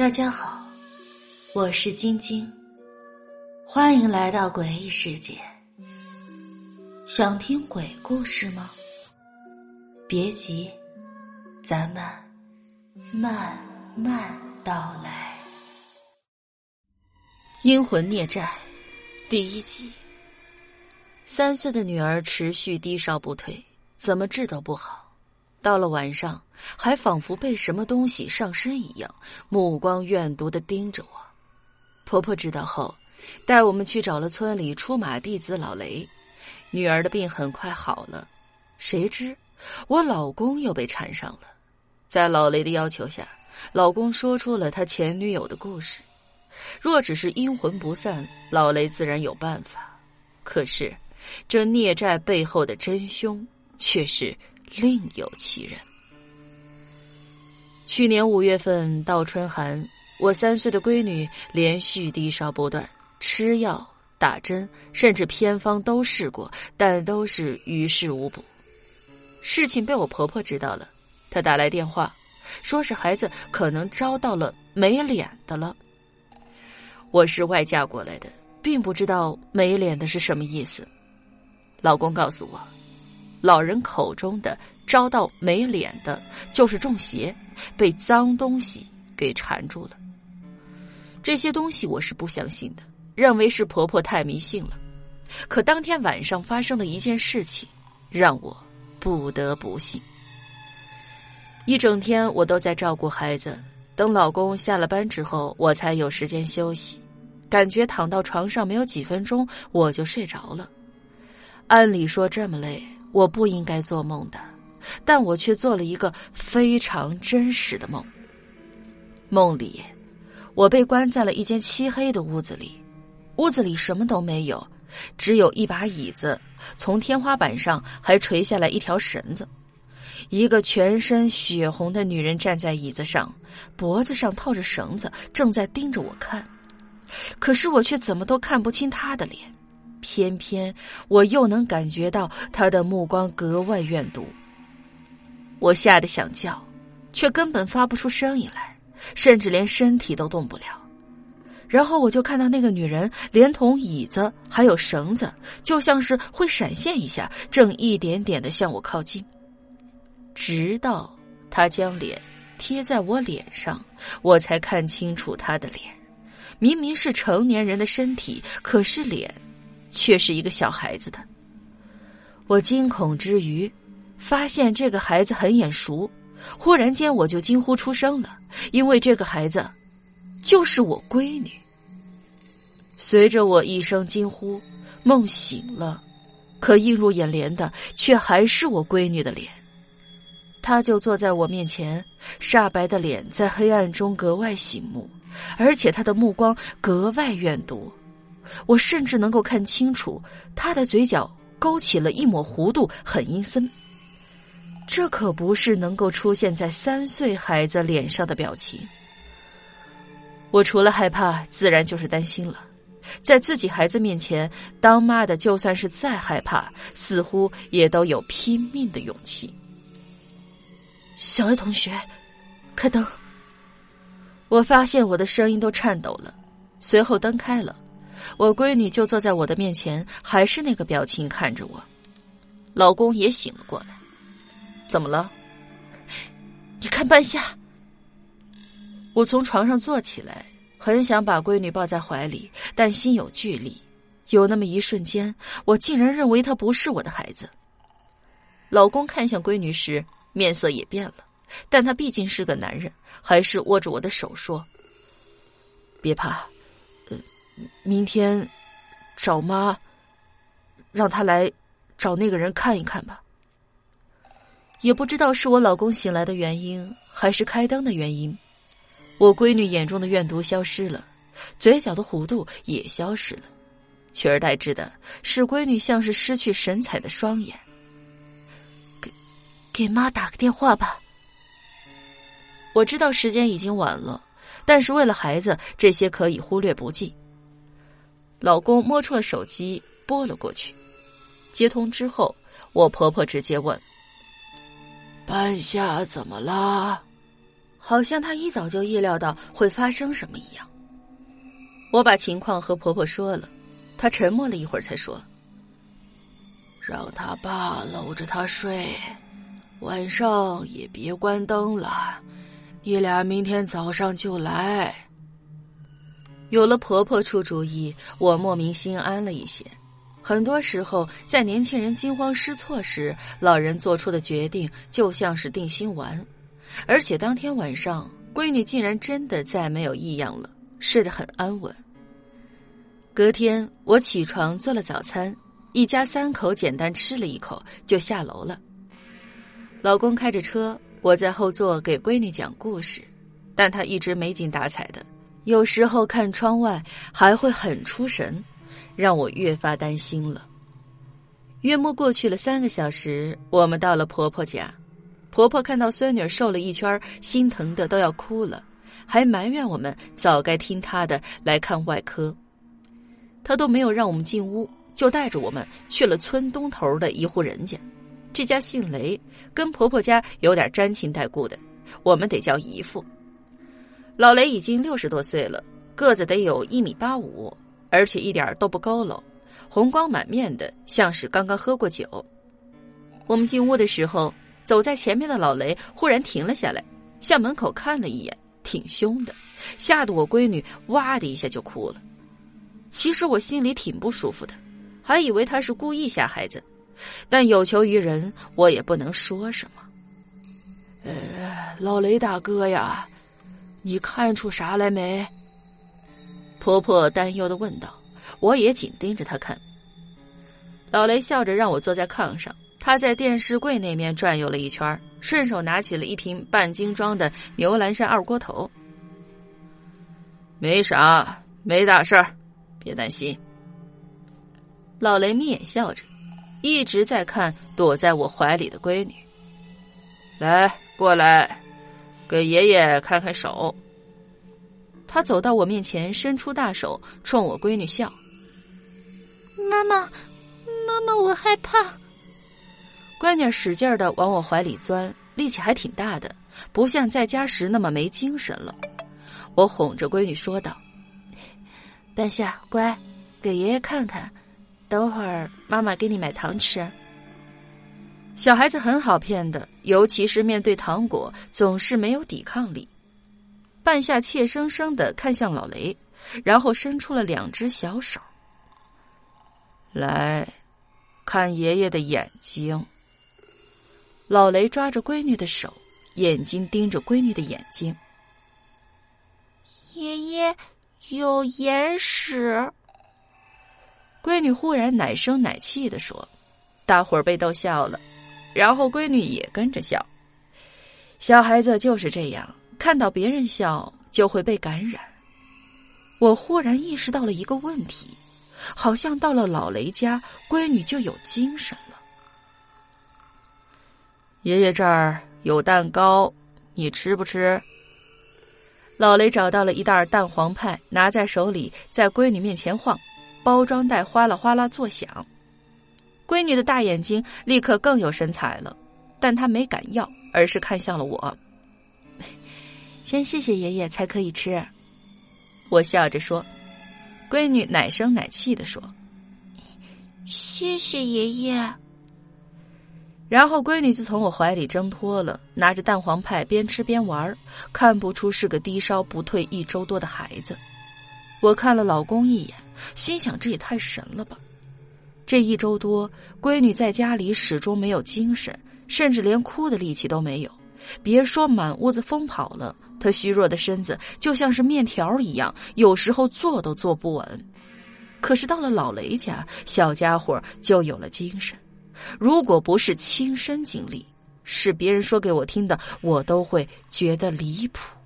大家好，我是晶晶，欢迎来到诡异世界。想听鬼故事吗？别急，咱们慢慢道来。阴魂孽债第一集。三岁的女儿持续低烧不退，怎么治都不好。到了晚上，还仿佛被什么东西上身一样，目光怨毒的盯着我。婆婆知道后，带我们去找了村里出马弟子老雷。女儿的病很快好了，谁知我老公又被缠上了。在老雷的要求下，老公说出了他前女友的故事。若只是阴魂不散，老雷自然有办法。可是，这孽债背后的真凶却是……另有其人。去年五月份到春寒，我三岁的闺女连续低烧不断，吃药、打针，甚至偏方都试过，但都是于事无补。事情被我婆婆知道了，她打来电话，说是孩子可能招到了没脸的了。我是外嫁过来的，并不知道没脸的是什么意思。老公告诉我。老人口中的招到没脸的，就是中邪，被脏东西给缠住了。这些东西我是不相信的，认为是婆婆太迷信了。可当天晚上发生的一件事情，让我不得不信。一整天我都在照顾孩子，等老公下了班之后，我才有时间休息。感觉躺到床上没有几分钟，我就睡着了。按理说这么累。我不应该做梦的，但我却做了一个非常真实的梦。梦里，我被关在了一间漆黑的屋子里，屋子里什么都没有，只有一把椅子，从天花板上还垂下来一条绳子。一个全身血红的女人站在椅子上，脖子上套着绳子，正在盯着我看，可是我却怎么都看不清她的脸。偏偏我又能感觉到他的目光格外怨毒，我吓得想叫，却根本发不出声音来，甚至连身体都动不了。然后我就看到那个女人连同椅子还有绳子，就像是会闪现一下，正一点点的向我靠近，直到她将脸贴在我脸上，我才看清楚她的脸，明明是成年人的身体，可是脸。却是一个小孩子的。我惊恐之余，发现这个孩子很眼熟，忽然间我就惊呼出声了，因为这个孩子就是我闺女。随着我一声惊呼，梦醒了，可映入眼帘的却还是我闺女的脸。她就坐在我面前，煞白的脸在黑暗中格外醒目，而且她的目光格外怨毒。我甚至能够看清楚，他的嘴角勾起了一抹弧度，很阴森。这可不是能够出现在三岁孩子脸上的表情。我除了害怕，自然就是担心了。在自己孩子面前，当妈的就算是再害怕，似乎也都有拼命的勇气。小爱同学，开灯。我发现我的声音都颤抖了，随后灯开了。我闺女就坐在我的面前，还是那个表情看着我。老公也醒了过来，怎么了？你看半夏。我从床上坐起来，很想把闺女抱在怀里，但心有距离。有那么一瞬间，我竟然认为她不是我的孩子。老公看向闺女时，面色也变了，但他毕竟是个男人，还是握着我的手说：“别怕。”明天找妈，让她来找那个人看一看吧。也不知道是我老公醒来的原因，还是开灯的原因，我闺女眼中的怨毒消失了，嘴角的弧度也消失了，取而代之的是闺女像是失去神采的双眼。给给妈打个电话吧。我知道时间已经晚了，但是为了孩子，这些可以忽略不计。老公摸出了手机，拨了过去。接通之后，我婆婆直接问：“半夏怎么了？”好像她一早就意料到会发生什么一样。我把情况和婆婆说了，她沉默了一会儿才说：“让他爸搂着她睡，晚上也别关灯了。你俩明天早上就来。”有了婆婆出主意，我莫名心安了一些。很多时候，在年轻人惊慌失措时，老人做出的决定就像是定心丸。而且当天晚上，闺女竟然真的再没有异样了，睡得很安稳。隔天，我起床做了早餐，一家三口简单吃了一口就下楼了。老公开着车，我在后座给闺女讲故事，但她一直没精打采的，有时候看窗外还会很出神。让我越发担心了。约莫过去了三个小时，我们到了婆婆家。婆婆看到孙女瘦了一圈，心疼的都要哭了，还埋怨我们早该听她的来看外科。她都没有让我们进屋，就带着我们去了村东头的一户人家。这家姓雷，跟婆婆家有点沾亲带故的，我们得叫姨父。老雷已经六十多岁了，个子得有一米八五。而且一点都不佝偻，红光满面的，像是刚刚喝过酒。我们进屋的时候，走在前面的老雷忽然停了下来，向门口看了一眼，挺凶的，吓得我闺女哇的一下就哭了。其实我心里挺不舒服的，还以为他是故意吓孩子，但有求于人，我也不能说什么。呃，老雷大哥呀，你看出啥来没？婆婆担忧的问道：“我也紧盯着她看。”老雷笑着让我坐在炕上，他在电视柜那面转悠了一圈，顺手拿起了一瓶半斤装的牛栏山二锅头。没啥，没大事儿，别担心。老雷眯眼笑着，一直在看躲在我怀里的闺女。来，过来，给爷爷看看手。他走到我面前，伸出大手，冲我闺女笑。妈妈，妈妈，我害怕。闺女使劲的往我怀里钻，力气还挺大的，不像在家时那么没精神了。我哄着闺女说道：“半夏，乖，给爷爷看看。等会儿妈妈给你买糖吃。”小孩子很好骗的，尤其是面对糖果，总是没有抵抗力。半夏怯生生的看向老雷，然后伸出了两只小手。来，看爷爷的眼睛。老雷抓着闺女的手，眼睛盯着闺女的眼睛。爷爷有眼屎。闺女忽然奶声奶气的说：“大伙儿被逗笑了，然后闺女也跟着笑。小孩子就是这样。”看到别人笑就会被感染。我忽然意识到了一个问题，好像到了老雷家，闺女就有精神了。爷爷这儿有蛋糕，你吃不吃？老雷找到了一袋蛋黄派，拿在手里，在闺女面前晃，包装袋哗啦哗啦作响。闺女的大眼睛立刻更有神采了，但她没敢要，而是看向了我。先谢谢爷爷才可以吃，我笑着说。闺女奶声奶气的说：“谢谢爷爷。”然后闺女就从我怀里挣脱了，拿着蛋黄派边吃边玩，看不出是个低烧不退一周多的孩子。我看了老公一眼，心想这也太神了吧！这一周多，闺女在家里始终没有精神，甚至连哭的力气都没有。别说满屋子疯跑了，她虚弱的身子就像是面条一样，有时候坐都坐不稳。可是到了老雷家，小家伙就有了精神。如果不是亲身经历，是别人说给我听的，我都会觉得离谱。